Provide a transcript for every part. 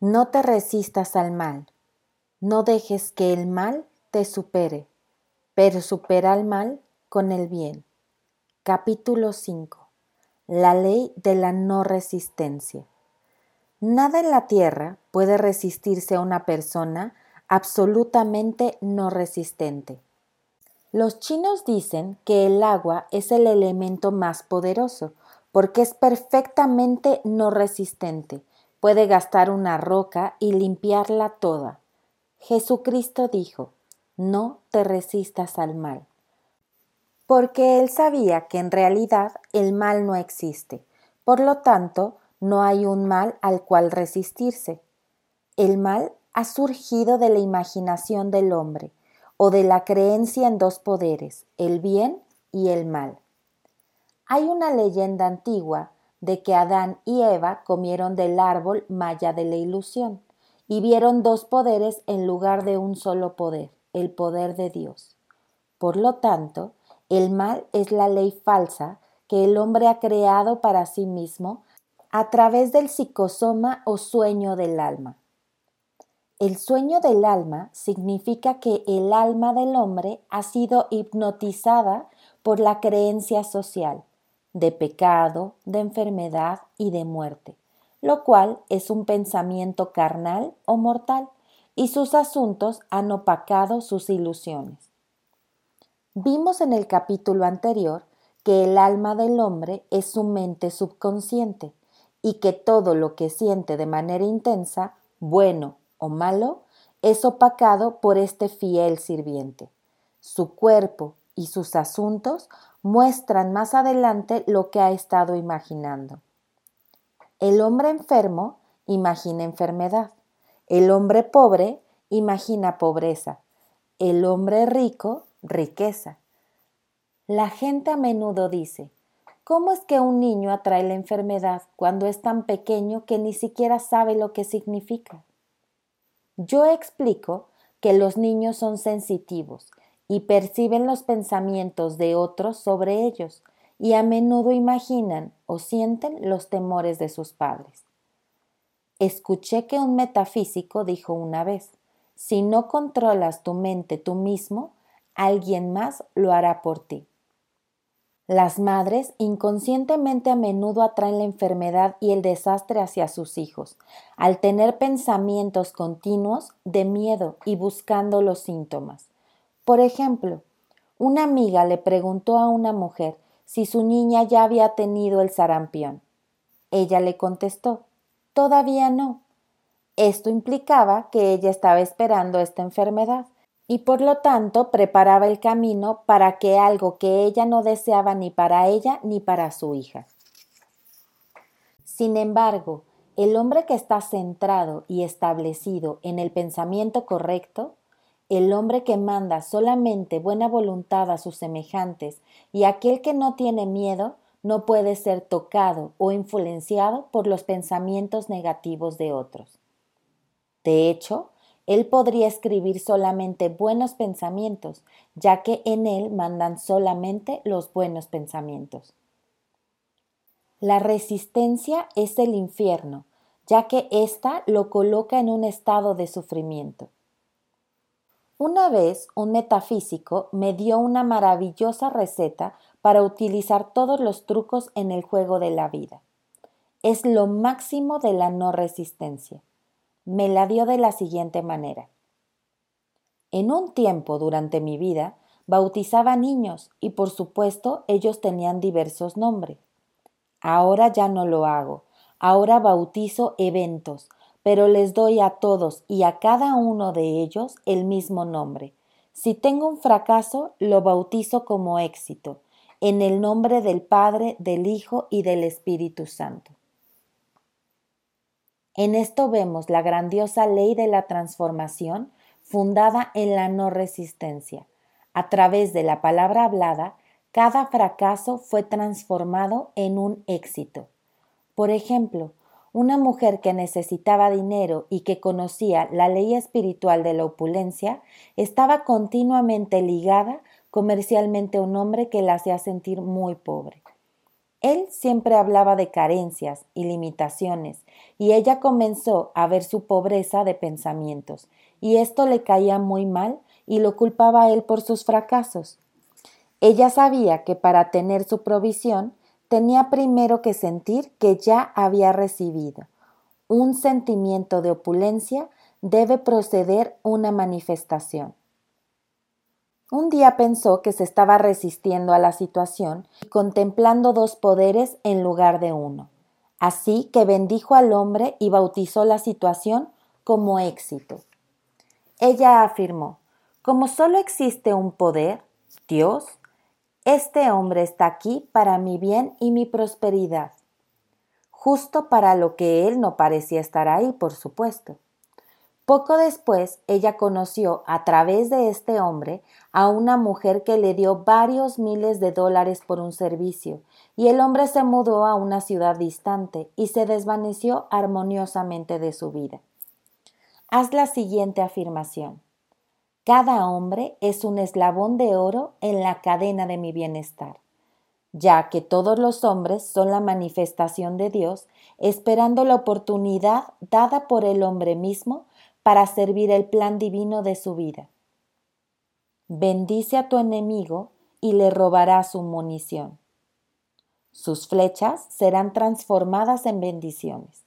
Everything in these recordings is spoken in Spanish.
No te resistas al mal, no dejes que el mal te supere, pero supera al mal con el bien. Capítulo 5. La ley de la no resistencia. Nada en la tierra puede resistirse a una persona absolutamente no resistente. Los chinos dicen que el agua es el elemento más poderoso porque es perfectamente no resistente puede gastar una roca y limpiarla toda. Jesucristo dijo, no te resistas al mal. Porque él sabía que en realidad el mal no existe, por lo tanto no hay un mal al cual resistirse. El mal ha surgido de la imaginación del hombre o de la creencia en dos poderes, el bien y el mal. Hay una leyenda antigua de que Adán y Eva comieron del árbol maya de la ilusión y vieron dos poderes en lugar de un solo poder, el poder de Dios. Por lo tanto, el mal es la ley falsa que el hombre ha creado para sí mismo a través del psicosoma o sueño del alma. El sueño del alma significa que el alma del hombre ha sido hipnotizada por la creencia social de pecado, de enfermedad y de muerte, lo cual es un pensamiento carnal o mortal, y sus asuntos han opacado sus ilusiones. Vimos en el capítulo anterior que el alma del hombre es su mente subconsciente y que todo lo que siente de manera intensa, bueno o malo, es opacado por este fiel sirviente. Su cuerpo y sus asuntos muestran más adelante lo que ha estado imaginando. El hombre enfermo imagina enfermedad. El hombre pobre imagina pobreza. El hombre rico, riqueza. La gente a menudo dice, ¿cómo es que un niño atrae la enfermedad cuando es tan pequeño que ni siquiera sabe lo que significa? Yo explico que los niños son sensitivos y perciben los pensamientos de otros sobre ellos y a menudo imaginan o sienten los temores de sus padres. Escuché que un metafísico dijo una vez, si no controlas tu mente tú mismo, alguien más lo hará por ti. Las madres inconscientemente a menudo atraen la enfermedad y el desastre hacia sus hijos, al tener pensamientos continuos de miedo y buscando los síntomas. Por ejemplo, una amiga le preguntó a una mujer si su niña ya había tenido el sarampión. Ella le contestó, todavía no. Esto implicaba que ella estaba esperando esta enfermedad y por lo tanto preparaba el camino para que algo que ella no deseaba ni para ella ni para su hija. Sin embargo, el hombre que está centrado y establecido en el pensamiento correcto el hombre que manda solamente buena voluntad a sus semejantes y aquel que no tiene miedo no puede ser tocado o influenciado por los pensamientos negativos de otros. De hecho, él podría escribir solamente buenos pensamientos, ya que en él mandan solamente los buenos pensamientos. La resistencia es el infierno, ya que ésta lo coloca en un estado de sufrimiento. Una vez un metafísico me dio una maravillosa receta para utilizar todos los trucos en el juego de la vida. Es lo máximo de la no resistencia. Me la dio de la siguiente manera. En un tiempo durante mi vida bautizaba niños y por supuesto ellos tenían diversos nombres. Ahora ya no lo hago. Ahora bautizo eventos, pero les doy a todos y a cada uno de ellos el mismo nombre. Si tengo un fracaso, lo bautizo como éxito, en el nombre del Padre, del Hijo y del Espíritu Santo. En esto vemos la grandiosa ley de la transformación fundada en la no resistencia. A través de la palabra hablada, cada fracaso fue transformado en un éxito. Por ejemplo, una mujer que necesitaba dinero y que conocía la ley espiritual de la opulencia estaba continuamente ligada comercialmente a un hombre que la hacía sentir muy pobre. Él siempre hablaba de carencias y limitaciones, y ella comenzó a ver su pobreza de pensamientos, y esto le caía muy mal y lo culpaba a él por sus fracasos. Ella sabía que para tener su provisión tenía primero que sentir que ya había recibido. Un sentimiento de opulencia debe proceder una manifestación. Un día pensó que se estaba resistiendo a la situación y contemplando dos poderes en lugar de uno. Así que bendijo al hombre y bautizó la situación como éxito. Ella afirmó, como solo existe un poder, Dios, este hombre está aquí para mi bien y mi prosperidad. Justo para lo que él no parecía estar ahí, por supuesto. Poco después, ella conoció a través de este hombre a una mujer que le dio varios miles de dólares por un servicio, y el hombre se mudó a una ciudad distante y se desvaneció armoniosamente de su vida. Haz la siguiente afirmación. Cada hombre es un eslabón de oro en la cadena de mi bienestar, ya que todos los hombres son la manifestación de Dios, esperando la oportunidad dada por el hombre mismo para servir el plan divino de su vida. Bendice a tu enemigo y le robará su munición. Sus flechas serán transformadas en bendiciones.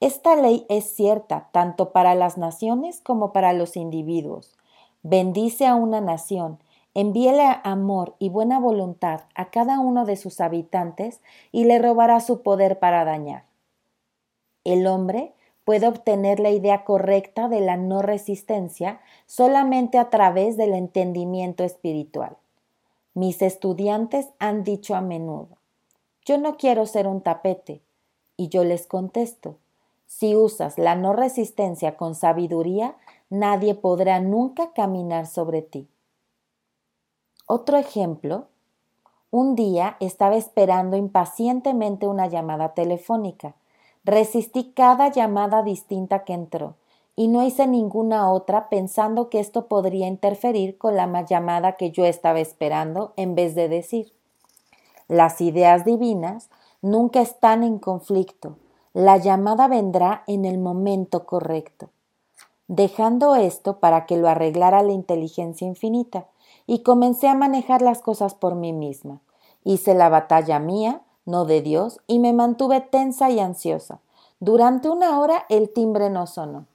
Esta ley es cierta tanto para las naciones como para los individuos. Bendice a una nación, envíele amor y buena voluntad a cada uno de sus habitantes y le robará su poder para dañar. El hombre puede obtener la idea correcta de la no resistencia solamente a través del entendimiento espiritual. Mis estudiantes han dicho a menudo, yo no quiero ser un tapete, y yo les contesto, si usas la no resistencia con sabiduría, nadie podrá nunca caminar sobre ti. Otro ejemplo, un día estaba esperando impacientemente una llamada telefónica Resistí cada llamada distinta que entró y no hice ninguna otra pensando que esto podría interferir con la llamada que yo estaba esperando en vez de decir. Las ideas divinas nunca están en conflicto. La llamada vendrá en el momento correcto. Dejando esto para que lo arreglara la inteligencia infinita, y comencé a manejar las cosas por mí misma. Hice la batalla mía, no de Dios, y me mantuve tensa y ansiosa. Durante una hora el timbre no sonó.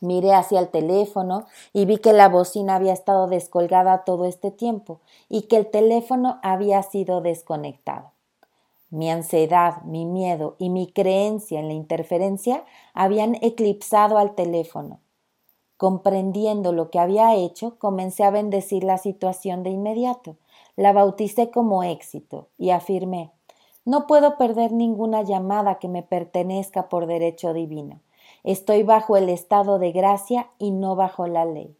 Miré hacia el teléfono y vi que la bocina había estado descolgada todo este tiempo y que el teléfono había sido desconectado. Mi ansiedad, mi miedo y mi creencia en la interferencia habían eclipsado al teléfono. Comprendiendo lo que había hecho, comencé a bendecir la situación de inmediato. La bauticé como éxito y afirmé no puedo perder ninguna llamada que me pertenezca por derecho divino. Estoy bajo el estado de gracia y no bajo la ley.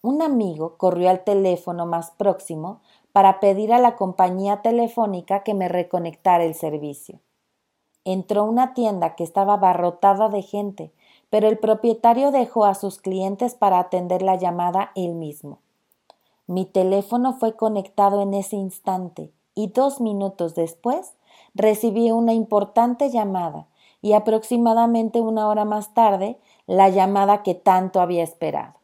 Un amigo corrió al teléfono más próximo para pedir a la compañía telefónica que me reconectara el servicio. Entró una tienda que estaba abarrotada de gente, pero el propietario dejó a sus clientes para atender la llamada él mismo. Mi teléfono fue conectado en ese instante y dos minutos después recibí una importante llamada y aproximadamente una hora más tarde la llamada que tanto había esperado.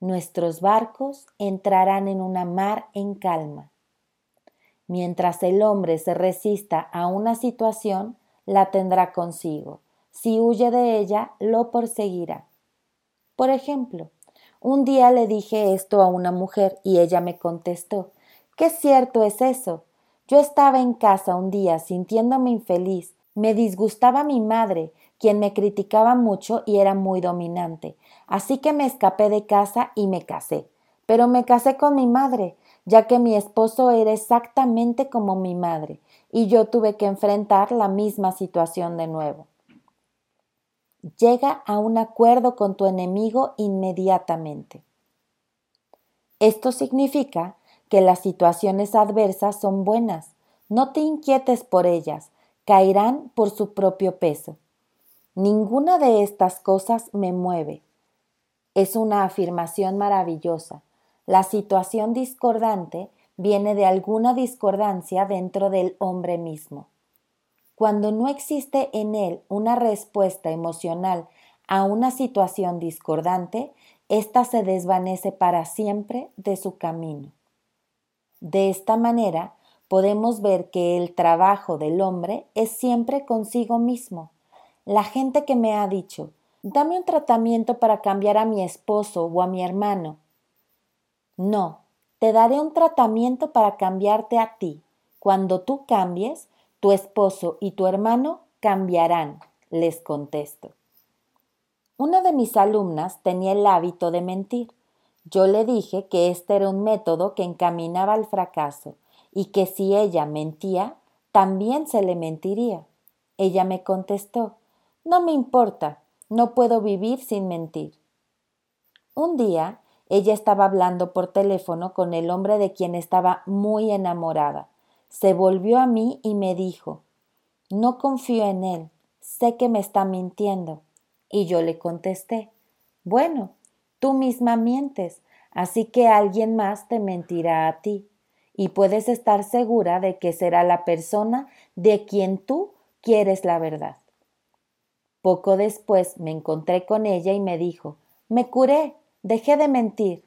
Nuestros barcos entrarán en una mar en calma. Mientras el hombre se resista a una situación, la tendrá consigo. Si huye de ella, lo perseguirá. Por ejemplo, un día le dije esto a una mujer y ella me contestó Qué cierto es eso. Yo estaba en casa un día sintiéndome infeliz. Me disgustaba mi madre, quien me criticaba mucho y era muy dominante. Así que me escapé de casa y me casé. Pero me casé con mi madre, ya que mi esposo era exactamente como mi madre, y yo tuve que enfrentar la misma situación de nuevo. Llega a un acuerdo con tu enemigo inmediatamente. Esto significa que las situaciones adversas son buenas. No te inquietes por ellas, caerán por su propio peso. Ninguna de estas cosas me mueve. Es una afirmación maravillosa. La situación discordante viene de alguna discordancia dentro del hombre mismo. Cuando no existe en él una respuesta emocional a una situación discordante, ésta se desvanece para siempre de su camino. De esta manera, podemos ver que el trabajo del hombre es siempre consigo mismo. La gente que me ha dicho, dame un tratamiento para cambiar a mi esposo o a mi hermano. No, te daré un tratamiento para cambiarte a ti. Cuando tú cambies, tu esposo y tu hermano cambiarán, les contesto. Una de mis alumnas tenía el hábito de mentir. Yo le dije que este era un método que encaminaba al fracaso y que si ella mentía, también se le mentiría. Ella me contestó, no me importa, no puedo vivir sin mentir. Un día, ella estaba hablando por teléfono con el hombre de quien estaba muy enamorada. Se volvió a mí y me dijo, no confío en él, sé que me está mintiendo. Y yo le contesté, bueno, tú misma mientes, así que alguien más te mentirá a ti, y puedes estar segura de que será la persona de quien tú quieres la verdad. Poco después me encontré con ella y me dijo, me curé, dejé de mentir.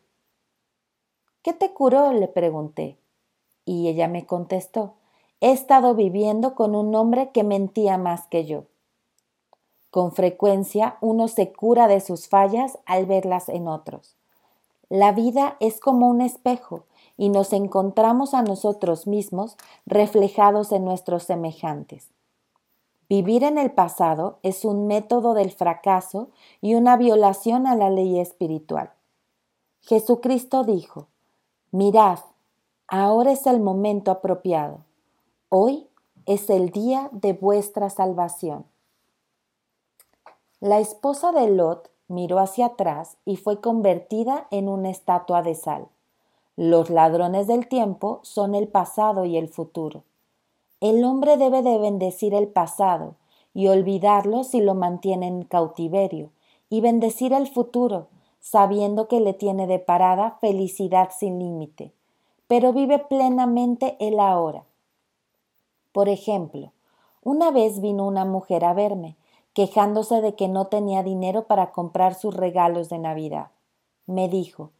¿Qué te curó? le pregunté. Y ella me contestó, he estado viviendo con un hombre que mentía más que yo. Con frecuencia uno se cura de sus fallas al verlas en otros. La vida es como un espejo y nos encontramos a nosotros mismos reflejados en nuestros semejantes. Vivir en el pasado es un método del fracaso y una violación a la ley espiritual. Jesucristo dijo, Mirad, ahora es el momento apropiado. Hoy es el día de vuestra salvación. La esposa de Lot miró hacia atrás y fue convertida en una estatua de sal. Los ladrones del tiempo son el pasado y el futuro. El hombre debe de bendecir el pasado y olvidarlo si lo mantiene en cautiverio, y bendecir el futuro, sabiendo que le tiene de parada felicidad sin límite, pero vive plenamente el ahora. Por ejemplo, una vez vino una mujer a verme quejándose de que no tenía dinero para comprar sus regalos de Navidad. Me dijo,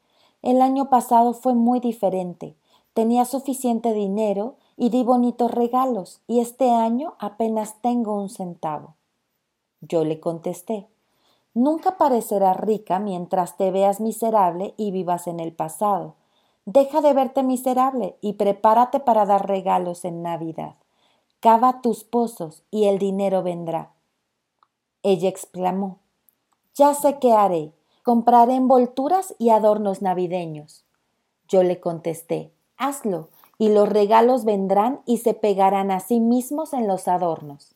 el año pasado fue muy diferente. Tenía suficiente dinero y di bonitos regalos, y este año apenas tengo un centavo. Yo le contesté, Nunca parecerás rica mientras te veas miserable y vivas en el pasado. Deja de verte miserable y prepárate para dar regalos en Navidad. Cava tus pozos y el dinero vendrá. Ella exclamó, Ya sé qué haré, compraré envolturas y adornos navideños. Yo le contesté, Hazlo, y los regalos vendrán y se pegarán a sí mismos en los adornos.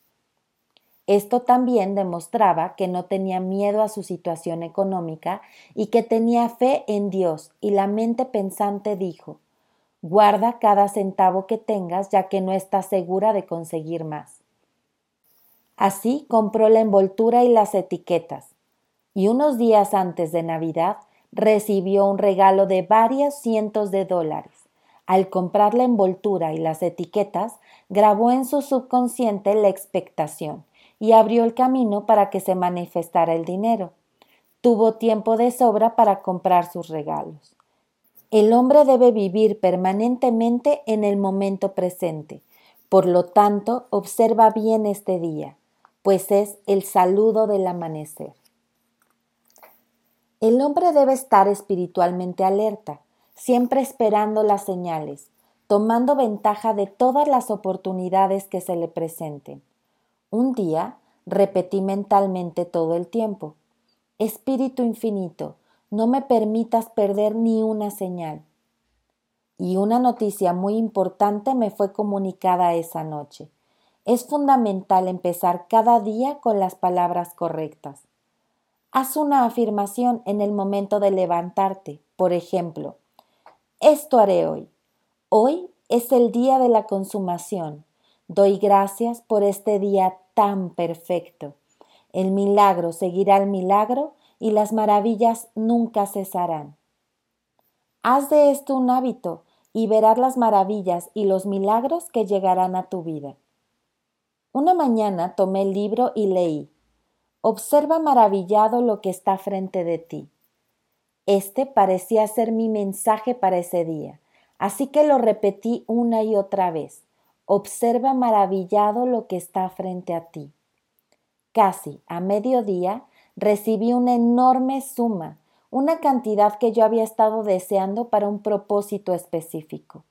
Esto también demostraba que no tenía miedo a su situación económica y que tenía fe en Dios, y la mente pensante dijo, Guarda cada centavo que tengas ya que no estás segura de conseguir más. Así compró la envoltura y las etiquetas, y unos días antes de Navidad recibió un regalo de varios cientos de dólares. Al comprar la envoltura y las etiquetas, grabó en su subconsciente la expectación y abrió el camino para que se manifestara el dinero. Tuvo tiempo de sobra para comprar sus regalos. El hombre debe vivir permanentemente en el momento presente. Por lo tanto, observa bien este día pues es el saludo del amanecer. El hombre debe estar espiritualmente alerta, siempre esperando las señales, tomando ventaja de todas las oportunidades que se le presenten. Un día repetí mentalmente todo el tiempo, Espíritu infinito, no me permitas perder ni una señal. Y una noticia muy importante me fue comunicada esa noche. Es fundamental empezar cada día con las palabras correctas. Haz una afirmación en el momento de levantarte. Por ejemplo, esto haré hoy. Hoy es el día de la consumación. Doy gracias por este día tan perfecto. El milagro seguirá el milagro y las maravillas nunca cesarán. Haz de esto un hábito y verás las maravillas y los milagros que llegarán a tu vida. Una mañana tomé el libro y leí, Observa maravillado lo que está frente de ti. Este parecía ser mi mensaje para ese día, así que lo repetí una y otra vez. Observa maravillado lo que está frente a ti. Casi a mediodía recibí una enorme suma, una cantidad que yo había estado deseando para un propósito específico.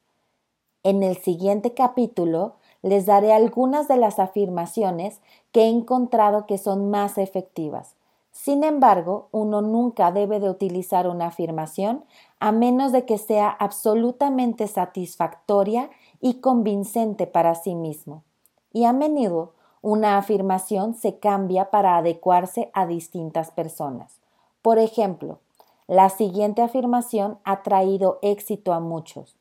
En el siguiente capítulo les daré algunas de las afirmaciones que he encontrado que son más efectivas. Sin embargo, uno nunca debe de utilizar una afirmación a menos de que sea absolutamente satisfactoria y convincente para sí mismo. Y a menudo una afirmación se cambia para adecuarse a distintas personas. Por ejemplo, la siguiente afirmación ha traído éxito a muchos.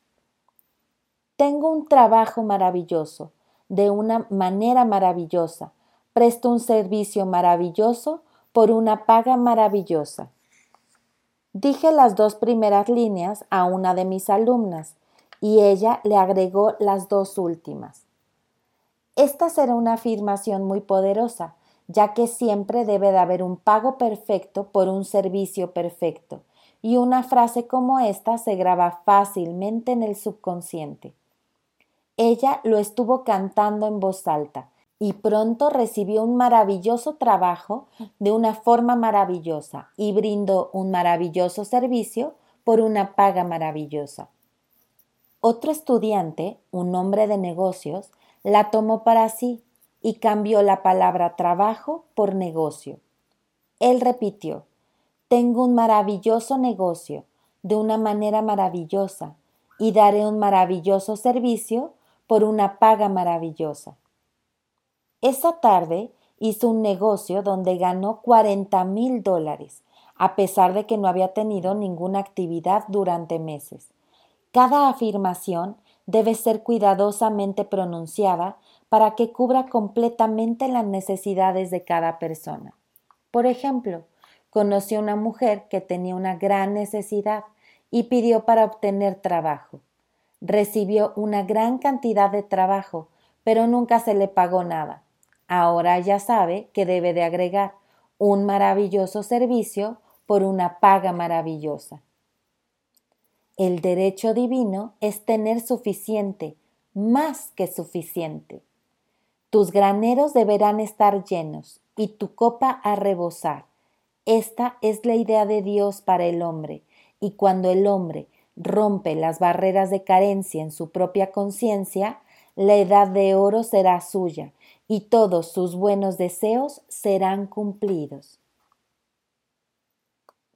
Tengo un trabajo maravilloso, de una manera maravillosa. Presto un servicio maravilloso por una paga maravillosa. Dije las dos primeras líneas a una de mis alumnas y ella le agregó las dos últimas. Esta será una afirmación muy poderosa, ya que siempre debe de haber un pago perfecto por un servicio perfecto, y una frase como esta se graba fácilmente en el subconsciente. Ella lo estuvo cantando en voz alta y pronto recibió un maravilloso trabajo de una forma maravillosa y brindó un maravilloso servicio por una paga maravillosa. Otro estudiante, un hombre de negocios, la tomó para sí y cambió la palabra trabajo por negocio. Él repitió, tengo un maravilloso negocio de una manera maravillosa y daré un maravilloso servicio por una paga maravillosa. Esa tarde hizo un negocio donde ganó 40 mil dólares, a pesar de que no había tenido ninguna actividad durante meses. Cada afirmación debe ser cuidadosamente pronunciada para que cubra completamente las necesidades de cada persona. Por ejemplo, conoció una mujer que tenía una gran necesidad y pidió para obtener trabajo recibió una gran cantidad de trabajo, pero nunca se le pagó nada. Ahora ya sabe que debe de agregar un maravilloso servicio por una paga maravillosa. El derecho divino es tener suficiente, más que suficiente. Tus graneros deberán estar llenos y tu copa a rebosar. Esta es la idea de Dios para el hombre, y cuando el hombre rompe las barreras de carencia en su propia conciencia, la edad de oro será suya y todos sus buenos deseos serán cumplidos.